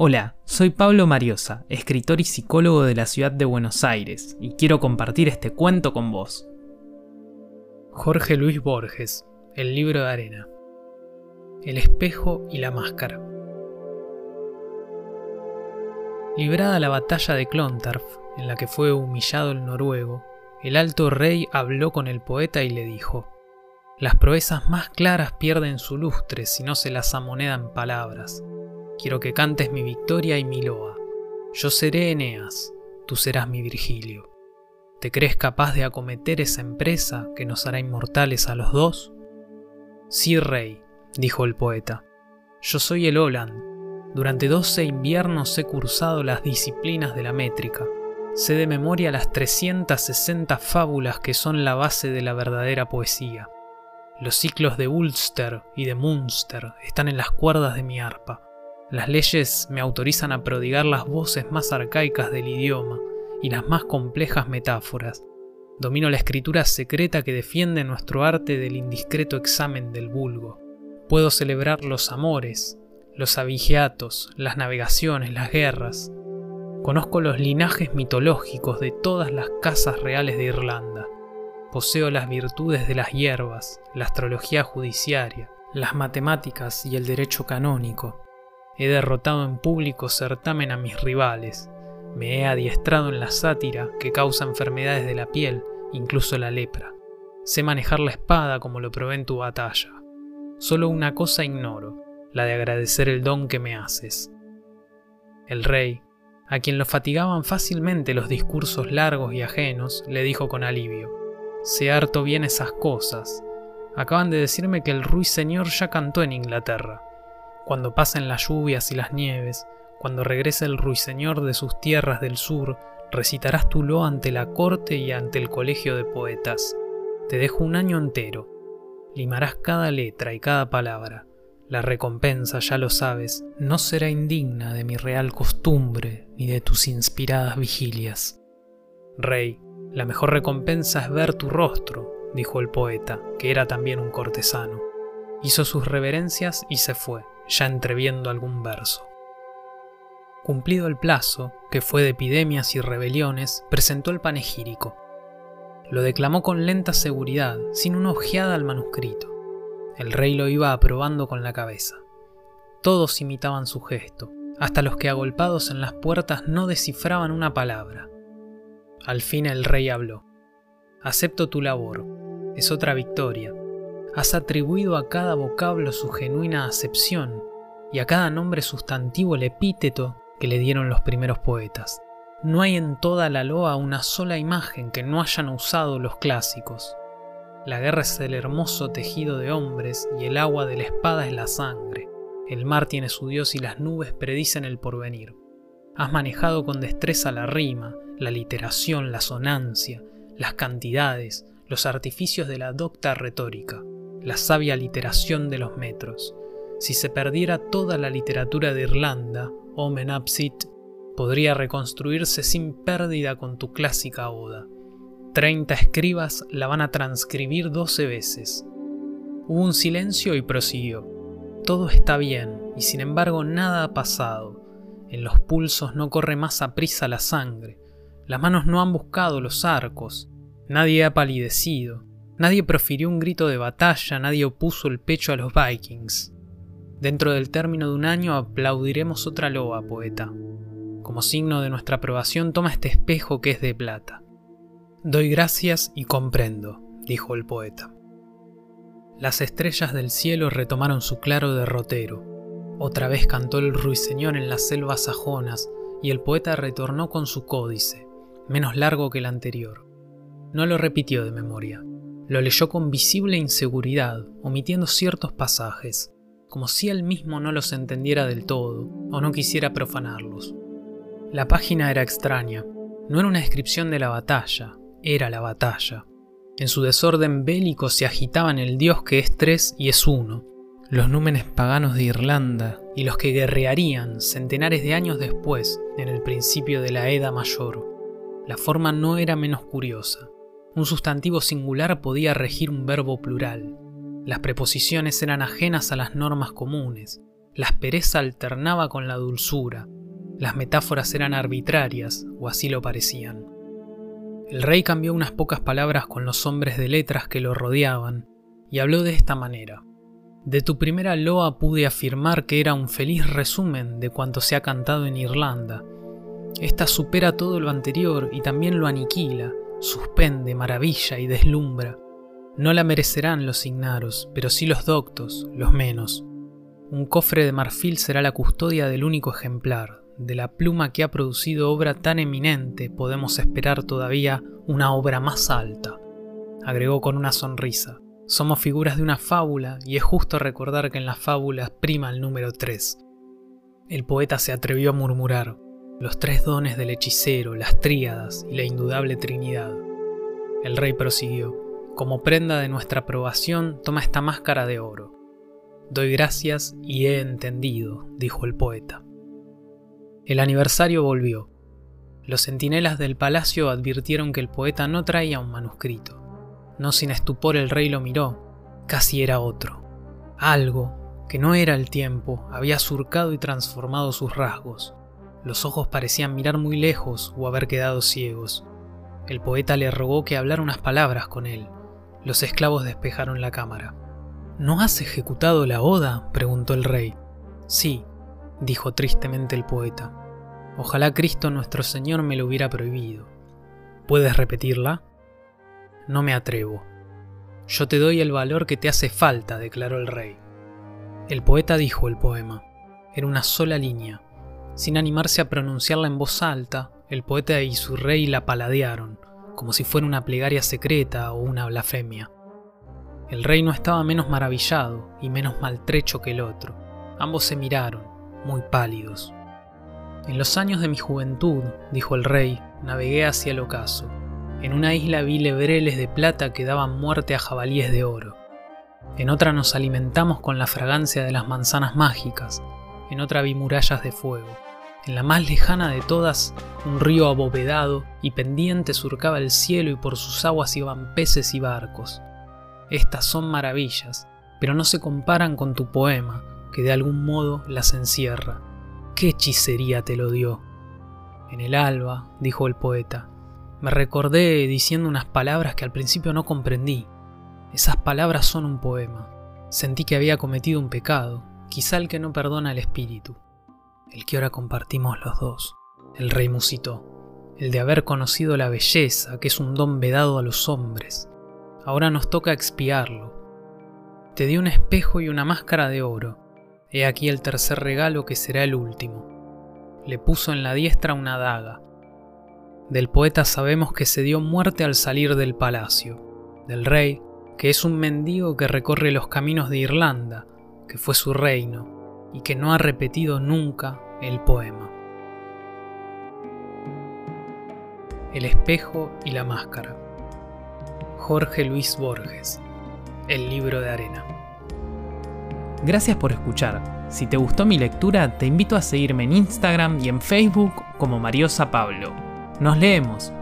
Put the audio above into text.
Hola, soy Pablo Mariosa, escritor y psicólogo de la ciudad de Buenos Aires, y quiero compartir este cuento con vos. Jorge Luis Borges, El libro de arena. El espejo y la máscara. Librada la batalla de Clontarf, en la que fue humillado el noruego, el alto rey habló con el poeta y le dijo, Las proezas más claras pierden su lustre si no se las amonedan palabras. Quiero que cantes mi victoria y mi loa. Yo seré Eneas, tú serás mi Virgilio. ¿Te crees capaz de acometer esa empresa que nos hará inmortales a los dos? Sí, rey, dijo el poeta. Yo soy el Oland. Durante doce inviernos he cursado las disciplinas de la métrica. Sé de memoria las 360 fábulas que son la base de la verdadera poesía. Los ciclos de Ulster y de Munster están en las cuerdas de mi arpa. Las leyes me autorizan a prodigar las voces más arcaicas del idioma y las más complejas metáforas. Domino la escritura secreta que defiende nuestro arte del indiscreto examen del vulgo. Puedo celebrar los amores, los abigeatos, las navegaciones, las guerras. Conozco los linajes mitológicos de todas las casas reales de Irlanda. Poseo las virtudes de las hierbas, la astrología judiciaria, las matemáticas y el derecho canónico. He derrotado en público certamen a mis rivales. Me he adiestrado en la sátira que causa enfermedades de la piel, incluso la lepra. Sé manejar la espada como lo probé en tu batalla. Solo una cosa ignoro, la de agradecer el don que me haces. El rey, a quien lo fatigaban fácilmente los discursos largos y ajenos, le dijo con alivio, Sé harto bien esas cosas. Acaban de decirme que el ruiseñor ya cantó en Inglaterra cuando pasen las lluvias y las nieves, cuando regrese el ruiseñor de sus tierras del sur, recitarás tu lo ante la corte y ante el colegio de poetas. Te dejo un año entero. Limarás cada letra y cada palabra. La recompensa, ya lo sabes, no será indigna de mi real costumbre ni de tus inspiradas vigilias. Rey, la mejor recompensa es ver tu rostro, dijo el poeta, que era también un cortesano. Hizo sus reverencias y se fue ya entreviendo algún verso. Cumplido el plazo, que fue de epidemias y rebeliones, presentó el panegírico. Lo declamó con lenta seguridad, sin una ojeada al manuscrito. El rey lo iba aprobando con la cabeza. Todos imitaban su gesto, hasta los que agolpados en las puertas no descifraban una palabra. Al fin el rey habló. Acepto tu labor. Es otra victoria, has atribuido a cada vocablo su genuina acepción y a cada nombre sustantivo el epíteto que le dieron los primeros poetas. No hay en toda la loa una sola imagen que no hayan usado los clásicos. La guerra es el hermoso tejido de hombres y el agua de la espada es la sangre. El mar tiene su dios y las nubes predicen el porvenir. Has manejado con destreza la rima, la literación, la sonancia, las cantidades, los artificios de la docta retórica la sabia literación de los metros. Si se perdiera toda la literatura de Irlanda, Omen Absit, podría reconstruirse sin pérdida con tu clásica oda. Treinta escribas la van a transcribir doce veces. Hubo un silencio y prosiguió. Todo está bien, y sin embargo nada ha pasado. En los pulsos no corre más a prisa la sangre. Las manos no han buscado los arcos. Nadie ha palidecido. Nadie profirió un grito de batalla, nadie opuso el pecho a los vikings. Dentro del término de un año aplaudiremos otra loa, poeta. Como signo de nuestra aprobación toma este espejo que es de plata. Doy gracias y comprendo, dijo el poeta. Las estrellas del cielo retomaron su claro derrotero. Otra vez cantó el ruiseñor en las selvas sajonas y el poeta retornó con su códice, menos largo que el anterior. No lo repitió de memoria, lo leyó con visible inseguridad, omitiendo ciertos pasajes, como si él mismo no los entendiera del todo o no quisiera profanarlos. La página era extraña, no era una descripción de la batalla, era la batalla. En su desorden bélico se agitaban el dios que es tres y es uno, los númenes paganos de Irlanda y los que guerrearían centenares de años después, en el principio de la Edad Mayor. La forma no era menos curiosa. Un sustantivo singular podía regir un verbo plural. Las preposiciones eran ajenas a las normas comunes. La aspereza alternaba con la dulzura, las metáforas eran arbitrarias, o así lo parecían. El rey cambió unas pocas palabras con los hombres de letras que lo rodeaban, y habló de esta manera. De tu primera loa pude afirmar que era un feliz resumen de cuanto se ha cantado en Irlanda. Esta supera todo lo anterior y también lo aniquila, suspende, maravilla y deslumbra. No la merecerán los ignaros, pero sí los doctos, los menos. Un cofre de marfil será la custodia del único ejemplar, de la pluma que ha producido obra tan eminente podemos esperar todavía una obra más alta, agregó con una sonrisa. Somos figuras de una fábula y es justo recordar que en las fábulas prima el número 3. El poeta se atrevió a murmurar, los tres dones del hechicero, las tríadas y la indudable Trinidad. El rey prosiguió, como prenda de nuestra aprobación, toma esta máscara de oro. Doy gracias y he entendido, dijo el poeta. El aniversario volvió. Los centinelas del palacio advirtieron que el poeta no traía un manuscrito. No sin estupor el rey lo miró. Casi era otro. Algo, que no era el tiempo, había surcado y transformado sus rasgos. Los ojos parecían mirar muy lejos o haber quedado ciegos. El poeta le rogó que hablara unas palabras con él. Los esclavos despejaron la cámara. ¿No has ejecutado la oda? preguntó el rey. Sí, dijo tristemente el poeta. Ojalá Cristo nuestro Señor me lo hubiera prohibido. ¿Puedes repetirla? No me atrevo. Yo te doy el valor que te hace falta, declaró el rey. El poeta dijo el poema. Era una sola línea. Sin animarse a pronunciarla en voz alta, el poeta y su rey la paladearon, como si fuera una plegaria secreta o una blasfemia. El rey no estaba menos maravillado y menos maltrecho que el otro. Ambos se miraron, muy pálidos. En los años de mi juventud, dijo el rey, navegué hacia el ocaso. En una isla vi lebreles de plata que daban muerte a jabalíes de oro. En otra nos alimentamos con la fragancia de las manzanas mágicas. En otra vi murallas de fuego. En la más lejana de todas, un río abovedado y pendiente surcaba el cielo y por sus aguas iban peces y barcos. Estas son maravillas, pero no se comparan con tu poema, que de algún modo las encierra. ¿Qué hechicería te lo dio? En el alba, dijo el poeta, me recordé diciendo unas palabras que al principio no comprendí. Esas palabras son un poema. Sentí que había cometido un pecado, quizá el que no perdona el espíritu, el que ahora compartimos los dos. El rey musitó, el de haber conocido la belleza, que es un don vedado a los hombres. Ahora nos toca expiarlo. Te di un espejo y una máscara de oro, He aquí el tercer regalo que será el último. Le puso en la diestra una daga. Del poeta sabemos que se dio muerte al salir del palacio. Del rey, que es un mendigo que recorre los caminos de Irlanda, que fue su reino, y que no ha repetido nunca el poema. El espejo y la máscara. Jorge Luis Borges. El libro de arena. Gracias por escuchar. Si te gustó mi lectura, te invito a seguirme en Instagram y en Facebook como Mariosa Pablo. Nos leemos.